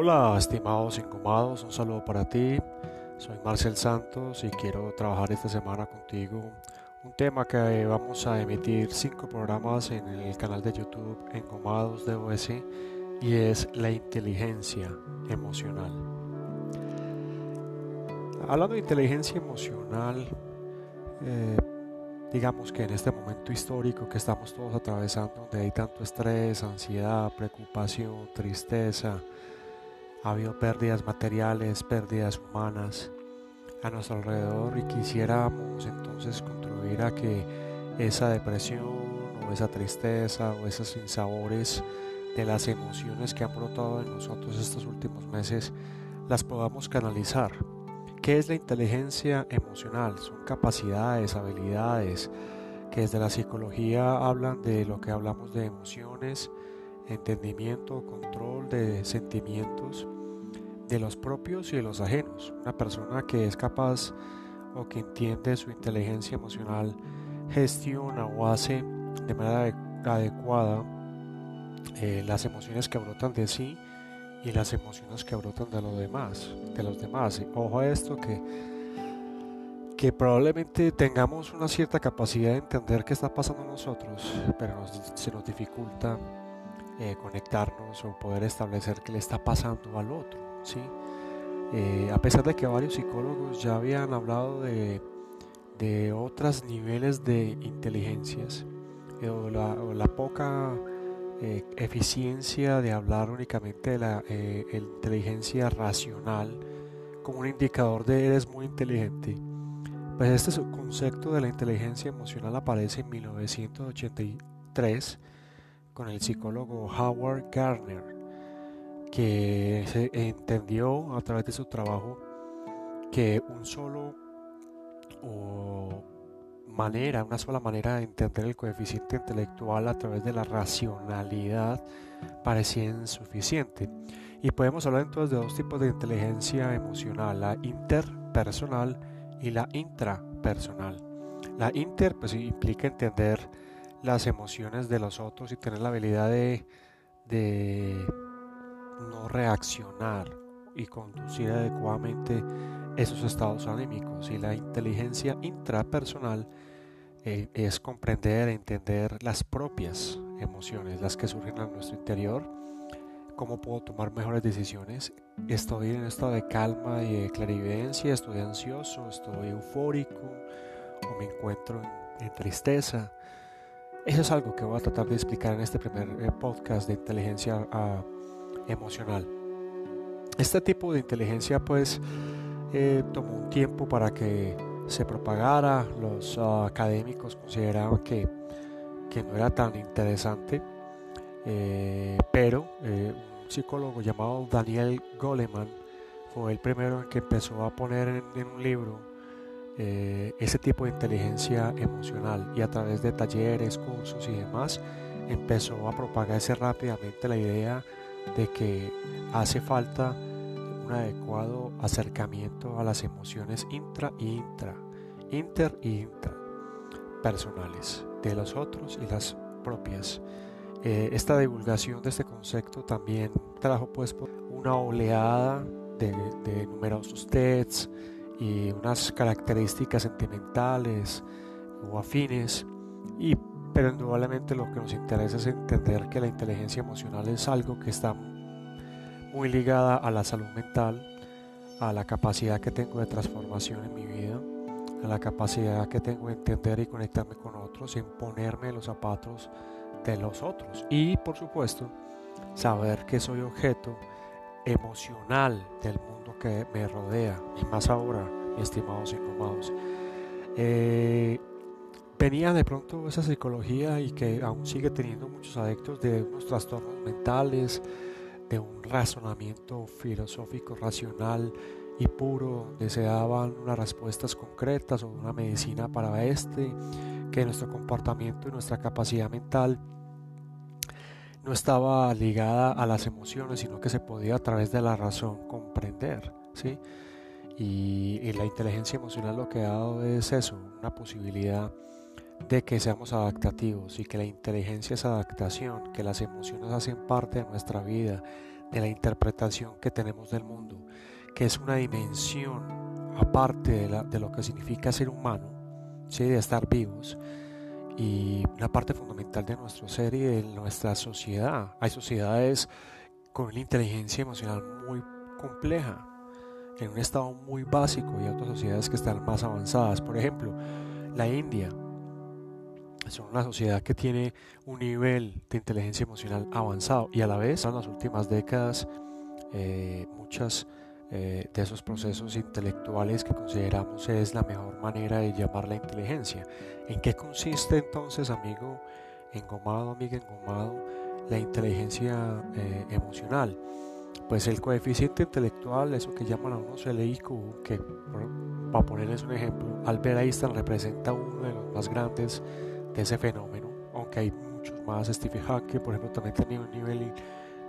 Hola, estimados engomados, un saludo para ti. Soy Marcel Santos y quiero trabajar esta semana contigo un tema que vamos a emitir cinco programas en el canal de YouTube Engomados de OS y es la inteligencia emocional. Hablando de inteligencia emocional, eh, digamos que en este momento histórico que estamos todos atravesando, donde hay tanto estrés, ansiedad, preocupación, tristeza, ha habido pérdidas materiales, pérdidas humanas a nuestro alrededor y quisiéramos entonces contribuir a que esa depresión o esa tristeza o esos sinsabores de las emociones que han brotado en nosotros estos últimos meses las podamos canalizar. ¿Qué es la inteligencia emocional? Son capacidades, habilidades que desde la psicología hablan de lo que hablamos de emociones, entendimiento, control de sentimientos de los propios y de los ajenos. Una persona que es capaz o que entiende su inteligencia emocional gestiona o hace de manera adecuada eh, las emociones que brotan de sí y las emociones que brotan de los demás, de los demás. Ojo a esto que que probablemente tengamos una cierta capacidad de entender qué está pasando a nosotros, pero se nos dificulta eh, conectarnos o poder establecer qué le está pasando al otro. ¿sí? Eh, a pesar de que varios psicólogos ya habían hablado de, de otros niveles de inteligencias eh, o, la, poca eficiencia de hablar únicamente de la inteligencia racional como un indicador de eres muy inteligente, pues este concepto de la inteligencia emocional aparece en 1983 con el psicólogo Howard Gardner, que se entendió a través de su trabajo que un solo manera, una sola manera de entender el coeficiente intelectual a través de la racionalidad parecía insuficiente. Y podemos hablar entonces de dos tipos de inteligencia emocional, la interpersonal y la intrapersonal. La inter pues, implica entender las emociones de los otros y tener la habilidad de, no reaccionar y conducir adecuadamente esos estados anímicos. Y la inteligencia intrapersonal eh, es comprender entender las propias emociones, las que surgen en nuestro interior, cómo puedo tomar mejores decisiones. Estoy en estado de calma y de clarividencia, estoy ansioso, estoy eufórico o me encuentro en tristeza eso es algo que voy a tratar de explicar en este primer eh, podcast de inteligencia ah, emocional. Este tipo de inteligencia pues eh, tomó un tiempo para que se propagara, los ah, académicos consideraban que, que, no era tan interesante, eh, pero un psicólogo llamado Daniel Goleman fue el primero que empezó a poner en un libro eh, ese tipo de inteligencia emocional y a través de talleres, cursos y demás empezó a propagarse rápidamente la idea de que hace falta un adecuado acercamiento a las emociones intra y intra, inter y intra, personales, de los otros y las propias. Eh, esta divulgación de este concepto también trajo pues una oleada de, de numerosos TEDs, y unas características sentimentales o afines, y, pero indudablemente lo que nos interesa es entender que la inteligencia emocional es algo que está muy ligada a la salud mental, a la capacidad que tengo de transformación en mi vida, a la capacidad que tengo de entender y conectarme con otros, en ponerme en los zapatos de los otros. Y por supuesto saber que soy objeto emocional del mundo que me rodea, y más ahora, estimados y amados. Eh, venía de pronto esa psicología y que aún sigue teniendo muchos adeptos de unos trastornos mentales, de un razonamiento filosófico racional y puro, donde se daban unas respuestas concretas o una medicina para este, que nuestro comportamiento y nuestra capacidad mental no estaba ligada a las emociones, sino que se podía a través de la razón comprender. ¿sí? Y, la inteligencia emocional lo que ha dado es eso, una posibilidad de que seamos adaptativos y que la inteligencia es adaptación, que las emociones hacen parte de nuestra vida, de la interpretación que tenemos del mundo, que es una dimensión aparte de, lo que significa ser humano, ¿sí? de estar vivos, y una parte fundamental de nuestro ser y de nuestra sociedad. Hay sociedades con una inteligencia emocional muy compleja, en un estado muy básico, y otras sociedades que están más avanzadas. Por ejemplo, la India son una sociedad que tiene un nivel de inteligencia emocional avanzado y a la vez en las últimas décadas eh, muchas eh, de esos procesos intelectuales que consideramos es la mejor manera de llamar la inteligencia. ¿En qué consiste entonces, amigo engomado, amiga engomado, la inteligencia eh, emocional? Pues el coeficiente intelectual, eso que llaman a unos el IQ, que para ponerles un ejemplo, Albert Einstein representa uno de los más grandes de ese fenómeno, aunque hay muchos más. Stephen Hawking, por ejemplo, también tenía un nivel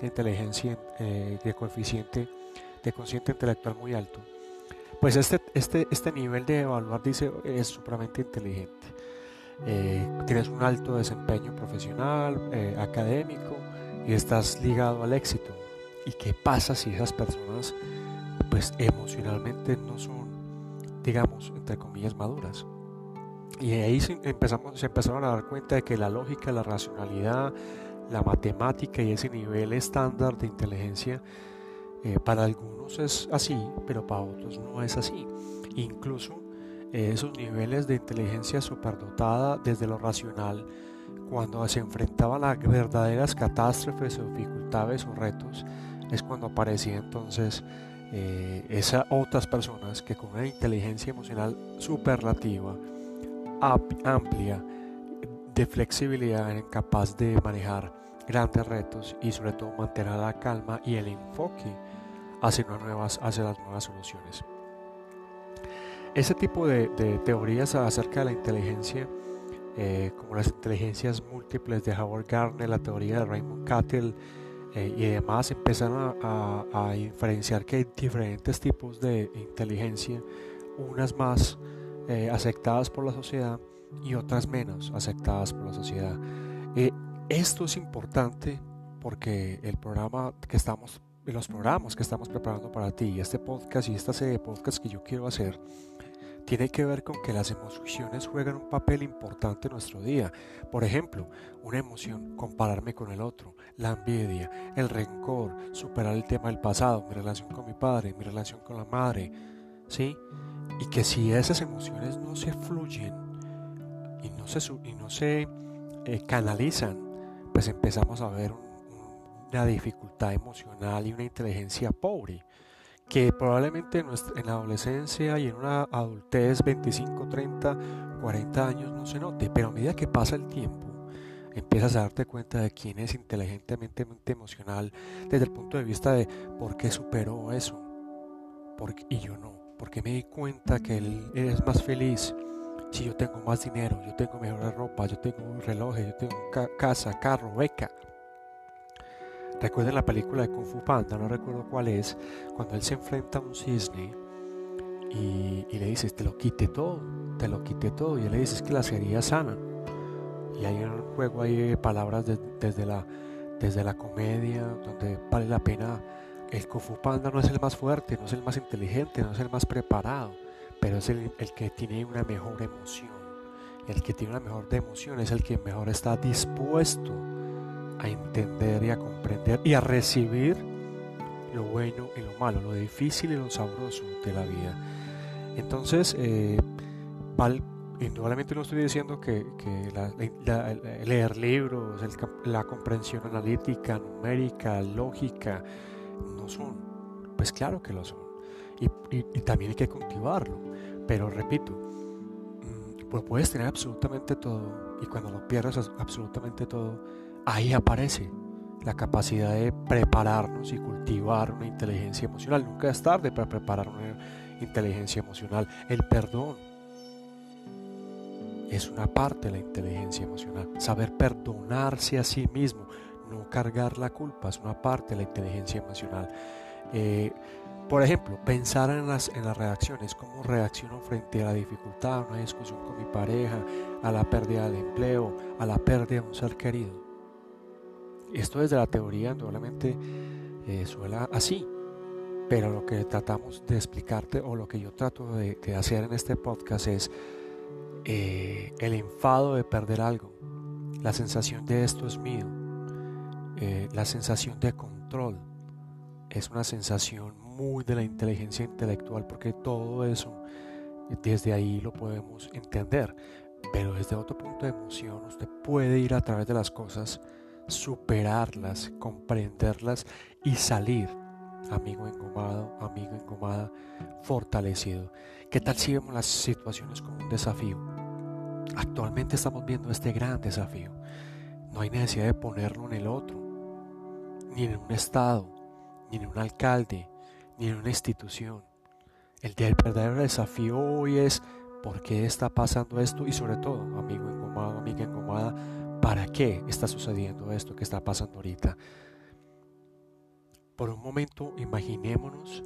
de inteligencia, eh, de coeficiente de consciente intelectual muy alto. Pues este, este, este nivel de evaluar, dice, es supremamente inteligente. Eh, tienes un alto desempeño profesional, eh, académico y estás ligado al éxito. ¿Y qué pasa si esas personas, pues emocionalmente no son, digamos, entre comillas, maduras? Y ahí empezamos, se empezaron a dar cuenta de que la lógica, la racionalidad, la matemática y ese nivel estándar de inteligencia eh, para algunos es así, pero para otros no es así. Incluso eh, esos niveles de inteligencia superdotada desde lo racional, cuando se enfrentaban a verdaderas catástrofes o dificultades o retos, es cuando aparecían entonces eh, esas otras personas que con una inteligencia emocional superlativa, amplia de flexibilidad eran capaces de manejar grandes retos y sobre todo mantener la calma y el enfoque hacia, las nuevas soluciones. Ese tipo de, teorías acerca de la inteligencia, eh, como las inteligencias múltiples de Howard Gardner, la teoría de Raymond Cattell eh, y demás, empezaron a, a, diferenciar que hay diferentes tipos de inteligencia, unas más eh, aceptadas por la sociedad y otras menos aceptadas por la sociedad. Esto es importante porque el programa que estamos, los programas que estamos preparando para ti, este podcast y esta serie de podcasts que yo quiero hacer, tiene que ver con que las emociones juegan un papel importante en nuestro día. Por ejemplo, una emoción, compararme con el otro, la envidia, el rencor, superar el tema del pasado, mi relación con mi padre, mi relación con la madre, ¿sí? Y que si esas emociones no se fluyen y no se, y no se eh, canalizan, pues empezamos a ver una dificultad emocional y una inteligencia pobre que probablemente en, la adolescencia y en una adultez 25, 30, 40 años no se note, pero a medida que pasa el tiempo empiezas a darte cuenta de quién es inteligentemente emocional desde el punto de vista de por qué superó eso y yo no porque me di cuenta que él es más feliz si yo tengo más dinero, yo tengo mejor ropa, yo tengo un reloj, yo tengo casa, carro, beca. Recuerden la película de Kung Fu Panda, no recuerdo cuál es, cuando él se enfrenta a un cisne y, le dice, te lo quite todo, te lo quite todo, y él le dice, es que la sería sana. Y hay un juego ahí de palabras desde, la, desde la comedia, donde vale la pena el Kung Panda no es el más fuerte, no es el más inteligente, no es el más preparado, pero es el, que tiene una mejor emoción. El que tiene una mejor emoción es el que mejor está dispuesto a entender y a comprender y a recibir lo bueno y lo malo, lo difícil y lo sabroso de la vida. Entonces, eh, indudablemente no estoy diciendo que, leer libros, la comprensión analítica, numérica, lógica, no son. Pues claro que lo son. Y, también hay que cultivarlo. Pero repito, pues puedes tener absolutamente todo y cuando lo pierdes absolutamente todo, ahí aparece la capacidad de prepararnos y cultivar una inteligencia emocional. Nunca es tarde para preparar una inteligencia emocional. El perdón es una parte de la inteligencia emocional. Saber perdonarse a sí mismo, no cargar la culpa es una parte de la inteligencia emocional. Eh, por ejemplo, pensar en las, en las reacciones, cómo reacciono frente a la dificultad, a una discusión con mi pareja, a la pérdida de empleo, a la pérdida de un ser querido. Esto desde la teoría, indudablemente, eh, suena así. Pero lo que tratamos de explicarte o lo que yo trato de, hacer en este podcast es eh, el enfado de perder algo, la sensación de esto es mío, eh, la sensación de control. Es una sensación muy de la inteligencia intelectual porque todo eso desde ahí lo podemos entender. Pero desde otro punto de emoción usted puede ir a través de las cosas, superarlas, comprenderlas y salir amigo engomado, amigo engomada, fortalecido. ¿Qué tal si vemos las situaciones como un desafío? Actualmente estamos viendo este gran desafío. No hay necesidad de ponerlo en el otro, ni en un estado, ni en un alcalde, ni en una institución. El, verdadero desafío hoy es por qué está pasando esto y sobre todo, amigo engomado, amiga engomada, ¿para qué está sucediendo esto que está pasando ahorita? Por un momento imaginémonos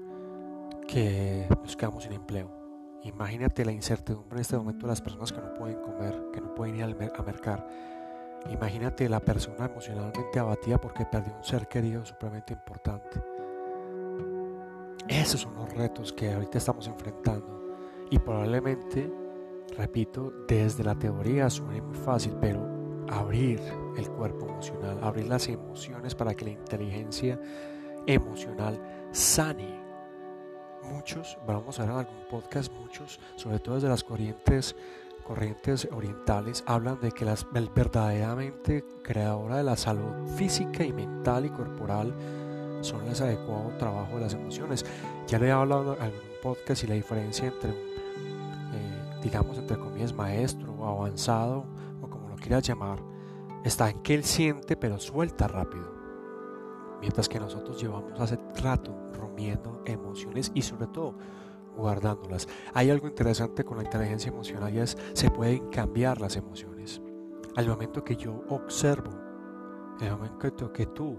que nos quedamos sin empleo. Imagínate la incertidumbre en este momento de las personas que no pueden comer, que no pueden ir a mercar. Imagínate la persona emocionalmente abatida porque perdió un ser querido supremamente importante. Esos son los retos que ahorita estamos enfrentando. Y probablemente, repito, desde la teoría suene muy fácil, pero abrir el cuerpo emocional, abrir las emociones para que la inteligencia emocional sane. Muchos, vamos a ver en algún podcast, muchos, sobre todo desde las corrientes, corrientes orientales, hablan de que la verdaderamente creadora de la salud física y mental y corporal son el adecuado trabajo de las emociones. Ya le he hablado en algún podcast y la diferencia entre, eh, digamos, entre comillas, maestro o avanzado, quieras llamar, está en que él siente pero suelta rápido. Mientras que nosotros llevamos hace rato rumiendo emociones y sobre todo guardándolas. Hay algo interesante con la inteligencia emocional y es se pueden cambiar las emociones. Al momento que yo observo, el momento que tú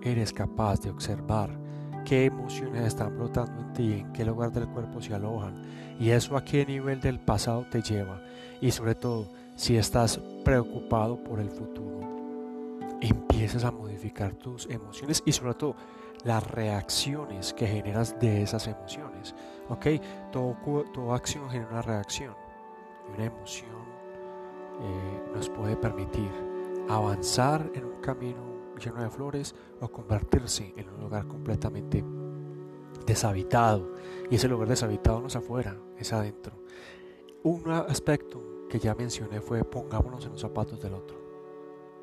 eres capaz de observar qué emociones están brotando en ti, en qué lugar del cuerpo se alojan y eso a qué nivel del pasado te lleva y sobre todo si estás preocupado por el futuro empiezas a modificar tus emociones y sobre todo las reacciones que generas de esas emociones. ¿Ok? Todo, toda acción genera una reacción y una emoción eh, nos puede permitir avanzar en un camino lleno de flores o convertirse en un lugar completamente deshabitado. Y ese lugar deshabitado no es afuera, es adentro. Un aspecto que ya mencioné fue pongámonos en los zapatos del otro.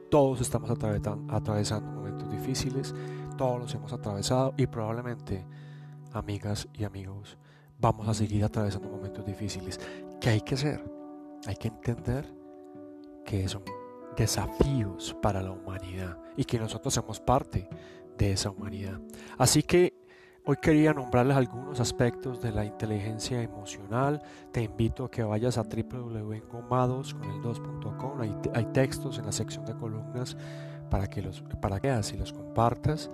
Todos estamos atravesando momentos difíciles, todos los hemos atravesado y probablemente, amigas y amigos, vamos a seguir atravesando momentos difíciles. ¿Qué hay que hacer? Hay que entender que son desafíos para la humanidad y que nosotros somos parte de esa humanidad. Así que hoy quería nombrarles algunos aspectos de la inteligencia emocional. Te invito a que vayas a www.engomados.com. Hay, hay textos en la sección de columnas para que los para que y los compartas.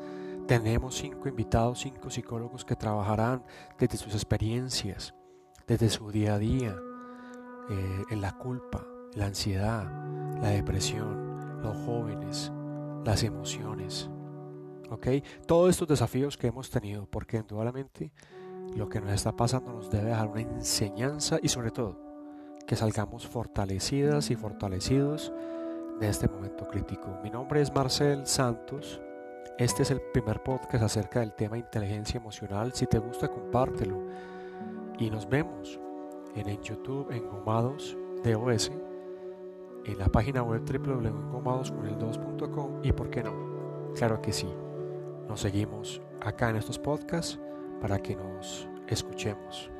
Tenemos cinco invitados, cinco psicólogos que trabajarán desde sus experiencias, desde su día a día, eh, en la culpa, la ansiedad, la depresión, los jóvenes, las emociones. ¿Ok? Todos estos desafíos que hemos tenido, porque indudablemente lo que nos está pasando nos debe dejar una enseñanza y sobre todo que salgamos fortalecidas y fortalecidos de este momento crítico. Mi nombre es Marcel Santos. Este es el primer podcast acerca del tema inteligencia emocional. Si te gusta, compártelo. Y nos vemos en, en YouTube en Gomados DOS en la página web www.gomadosconel2.com y por qué no, claro que sí, nos seguimos acá en estos podcasts para que nos escuchemos.